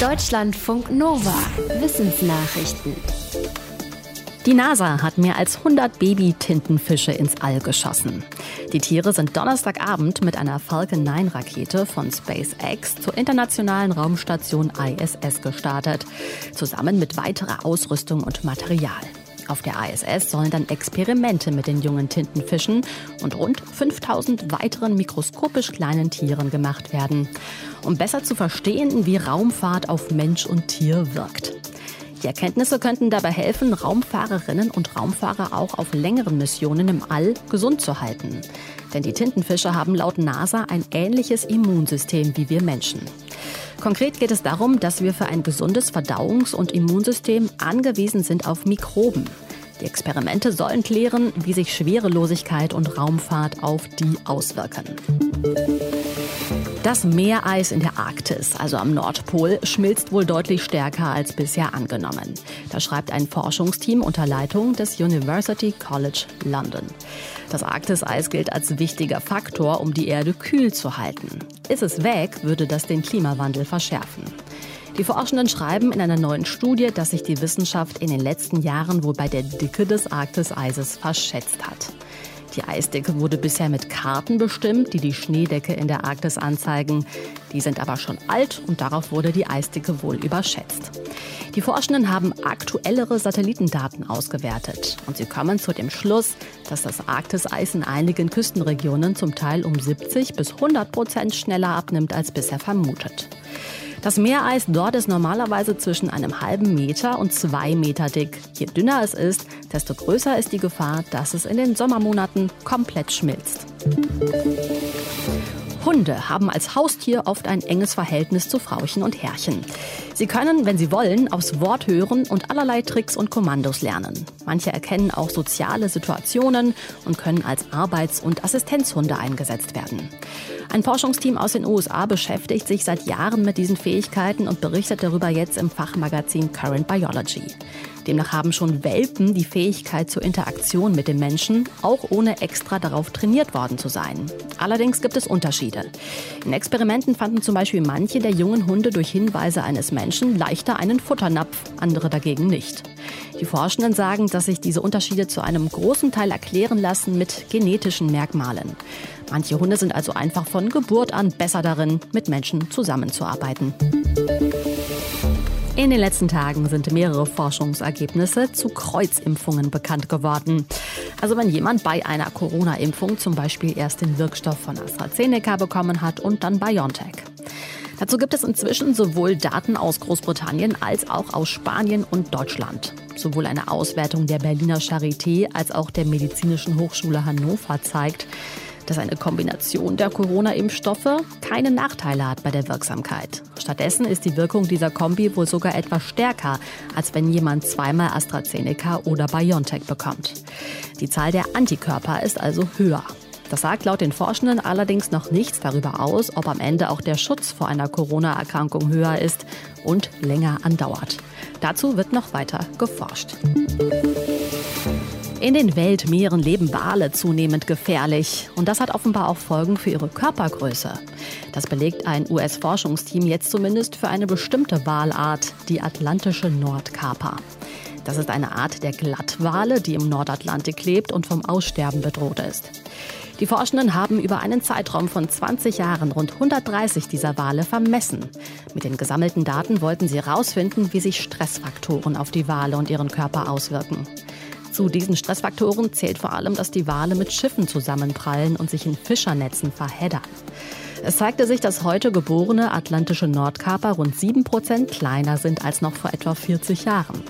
Deutschlandfunk Nova. Wissensnachrichten. Die NASA hat mehr als 100 Baby-Tintenfische ins All geschossen. Die Tiere sind Donnerstagabend mit einer Falcon 9 Rakete von SpaceX zur internationalen Raumstation ISS gestartet, zusammen mit weiterer Ausrüstung und Material. Auf der ISS sollen dann Experimente mit den jungen Tintenfischen und rund 5000 weiteren mikroskopisch kleinen Tieren gemacht werden, um besser zu verstehen, wie Raumfahrt auf Mensch und Tier wirkt. Die Erkenntnisse könnten dabei helfen, Raumfahrerinnen und Raumfahrer auch auf längeren Missionen im All gesund zu halten. Denn die Tintenfische haben laut NASA ein ähnliches Immunsystem wie wir Menschen. Konkret geht es darum, dass wir für ein gesundes Verdauungs- und Immunsystem angewiesen sind auf Mikroben. Die Experimente sollen klären, wie sich Schwerelosigkeit und Raumfahrt auf die auswirken. Das Meereis in der Arktis, also am Nordpol, schmilzt wohl deutlich stärker als bisher angenommen. Das schreibt ein Forschungsteam unter Leitung des University College London. Das Arktiseis gilt als wichtiger Faktor, um die Erde kühl zu halten. Ist es weg, würde das den Klimawandel verschärfen. Die Forschenden schreiben in einer neuen Studie, dass sich die Wissenschaft in den letzten Jahren wohl bei der Dicke des Arktiseises verschätzt hat. Die Eisdecke wurde bisher mit Karten bestimmt, die die Schneedecke in der Arktis anzeigen. Die sind aber schon alt und darauf wurde die Eisdecke wohl überschätzt. Die Forschenden haben aktuellere Satellitendaten ausgewertet und sie kommen zu dem Schluss, dass das Arktiseis in einigen Küstenregionen zum Teil um 70 bis 100 Prozent schneller abnimmt als bisher vermutet. Das Meereis dort ist normalerweise zwischen einem halben Meter und zwei Meter dick. Je dünner es ist, desto größer ist die Gefahr, dass es in den Sommermonaten komplett schmilzt. Hunde haben als Haustier oft ein enges Verhältnis zu Frauchen und Herrchen. Sie können, wenn sie wollen, aufs Wort hören und allerlei Tricks und Kommandos lernen. Manche erkennen auch soziale Situationen und können als Arbeits- und Assistenzhunde eingesetzt werden. Ein Forschungsteam aus den USA beschäftigt sich seit Jahren mit diesen Fähigkeiten und berichtet darüber jetzt im Fachmagazin Current Biology. Demnach haben schon Welpen die Fähigkeit zur Interaktion mit dem Menschen, auch ohne extra darauf trainiert worden zu sein. Allerdings gibt es Unterschiede. In Experimenten fanden zum Beispiel manche der jungen Hunde durch Hinweise eines Menschen leichter einen Futternapf, andere dagegen nicht. Die Forschenden sagen, dass sich diese Unterschiede zu einem großen Teil erklären lassen mit genetischen Merkmalen. Manche Hunde sind also einfach von Geburt an besser darin, mit Menschen zusammenzuarbeiten. In den letzten Tagen sind mehrere Forschungsergebnisse zu Kreuzimpfungen bekannt geworden. Also wenn jemand bei einer Corona-Impfung zum Beispiel erst den Wirkstoff von AstraZeneca bekommen hat und dann BioNTech. Dazu gibt es inzwischen sowohl Daten aus Großbritannien als auch aus Spanien und Deutschland. Sowohl eine Auswertung der Berliner Charité als auch der Medizinischen Hochschule Hannover zeigt, dass eine Kombination der Corona-Impfstoffe keine Nachteile hat bei der Wirksamkeit. Stattdessen ist die Wirkung dieser Kombi wohl sogar etwas stärker, als wenn jemand zweimal AstraZeneca oder BioNTech bekommt. Die Zahl der Antikörper ist also höher. Das sagt laut den Forschenden allerdings noch nichts darüber aus, ob am Ende auch der Schutz vor einer Corona-Erkrankung höher ist und länger andauert. Dazu wird noch weiter geforscht. In den Weltmeeren leben Wale zunehmend gefährlich. Und das hat offenbar auch Folgen für ihre Körpergröße. Das belegt ein US-Forschungsteam jetzt zumindest für eine bestimmte Walart, die atlantische Nordkaper. Das ist eine Art der Glattwale, die im Nordatlantik lebt und vom Aussterben bedroht ist. Die Forschenden haben über einen Zeitraum von 20 Jahren rund 130 dieser Wale vermessen. Mit den gesammelten Daten wollten sie herausfinden, wie sich Stressfaktoren auf die Wale und ihren Körper auswirken. Zu diesen Stressfaktoren zählt vor allem, dass die Wale mit Schiffen zusammenprallen und sich in Fischernetzen verheddern. Es zeigte sich, dass heute geborene atlantische Nordkaper rund 7% kleiner sind als noch vor etwa 40 Jahren.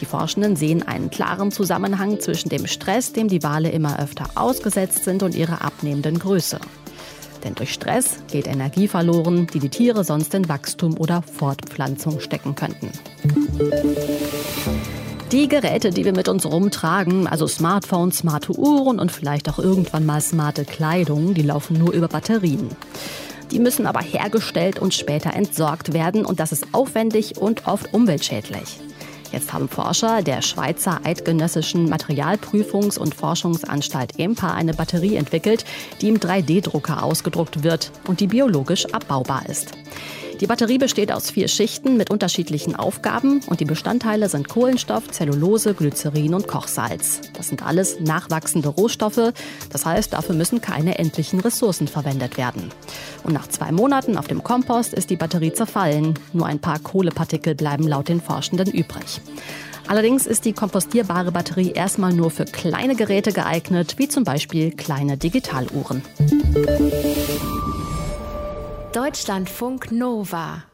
Die Forschenden sehen einen klaren Zusammenhang zwischen dem Stress, dem die Wale immer öfter ausgesetzt sind, und ihrer abnehmenden Größe. Denn durch Stress geht Energie verloren, die die Tiere sonst in Wachstum oder Fortpflanzung stecken könnten. Die Geräte, die wir mit uns rumtragen, also Smartphones, smarte Uhren und vielleicht auch irgendwann mal smarte Kleidung, die laufen nur über Batterien. Die müssen aber hergestellt und später entsorgt werden und das ist aufwendig und oft umweltschädlich. Jetzt haben Forscher der Schweizer Eidgenössischen Materialprüfungs- und Forschungsanstalt EMPA eine Batterie entwickelt, die im 3D-Drucker ausgedruckt wird und die biologisch abbaubar ist. Die Batterie besteht aus vier Schichten mit unterschiedlichen Aufgaben und die Bestandteile sind Kohlenstoff, Zellulose, Glycerin und Kochsalz. Das sind alles nachwachsende Rohstoffe. Das heißt, dafür müssen keine endlichen Ressourcen verwendet werden. Und nach zwei Monaten auf dem Kompost ist die Batterie zerfallen. Nur ein paar Kohlepartikel bleiben laut den Forschenden übrig. Allerdings ist die kompostierbare Batterie erstmal nur für kleine Geräte geeignet, wie zum Beispiel kleine Digitaluhren. Deutschlandfunk Nova